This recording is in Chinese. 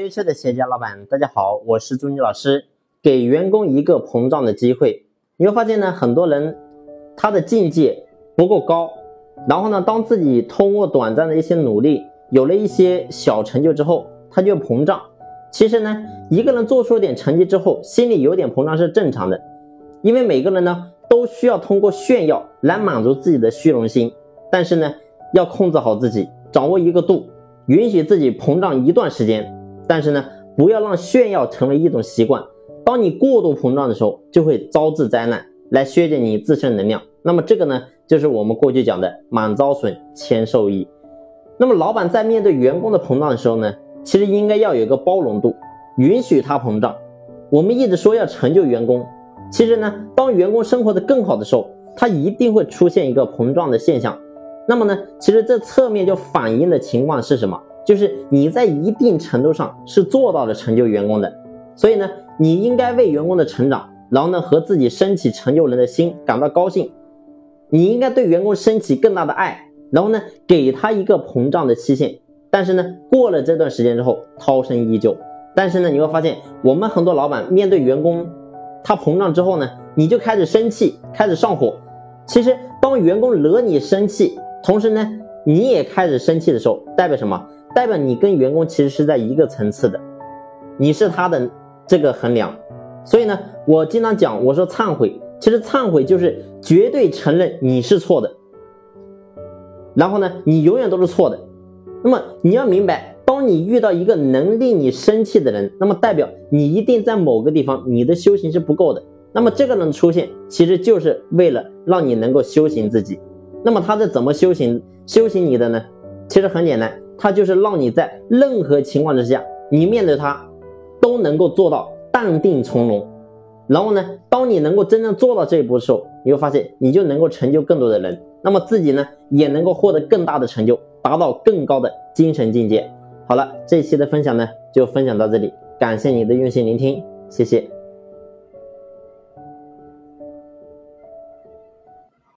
优秀的企业家老板，大家好，我是朱妮老师。给员工一个膨胀的机会，你会发现呢，很多人他的境界不够高，然后呢，当自己通过短暂的一些努力，有了一些小成就之后，他就膨胀。其实呢，一个人做出点成绩之后，心里有点膨胀是正常的，因为每个人呢都需要通过炫耀来满足自己的虚荣心，但是呢，要控制好自己，掌握一个度，允许自己膨胀一段时间。但是呢，不要让炫耀成为一种习惯。当你过度膨胀的时候，就会招致灾难，来削减你自身能量。那么这个呢，就是我们过去讲的满招损，谦受益。那么老板在面对员工的膨胀的时候呢，其实应该要有一个包容度，允许他膨胀。我们一直说要成就员工，其实呢，当员工生活的更好的时候，他一定会出现一个膨胀的现象。那么呢，其实这侧面就反映的情况是什么？就是你在一定程度上是做到了成就员工的，所以呢，你应该为员工的成长，然后呢和自己升起成就人的心感到高兴。你应该对员工升起更大的爱，然后呢给他一个膨胀的期限。但是呢，过了这段时间之后，涛声依旧。但是呢，你会发现我们很多老板面对员工他膨胀之后呢，你就开始生气，开始上火。其实当员工惹你生气，同时呢你也开始生气的时候，代表什么？代表你跟员工其实是在一个层次的，你是他的这个衡量，所以呢，我经常讲，我说忏悔，其实忏悔就是绝对承认你是错的，然后呢，你永远都是错的。那么你要明白，当你遇到一个能令你生气的人，那么代表你一定在某个地方你的修行是不够的。那么这个人出现，其实就是为了让你能够修行自己。那么他是怎么修行修行你的呢？其实很简单。它就是让你在任何情况之下，你面对它都能够做到淡定从容。然后呢，当你能够真正做到这一步的时候，你会发现你就能够成就更多的人，那么自己呢也能够获得更大的成就，达到更高的精神境界。好了，这一期的分享呢就分享到这里，感谢你的用心聆听，谢谢。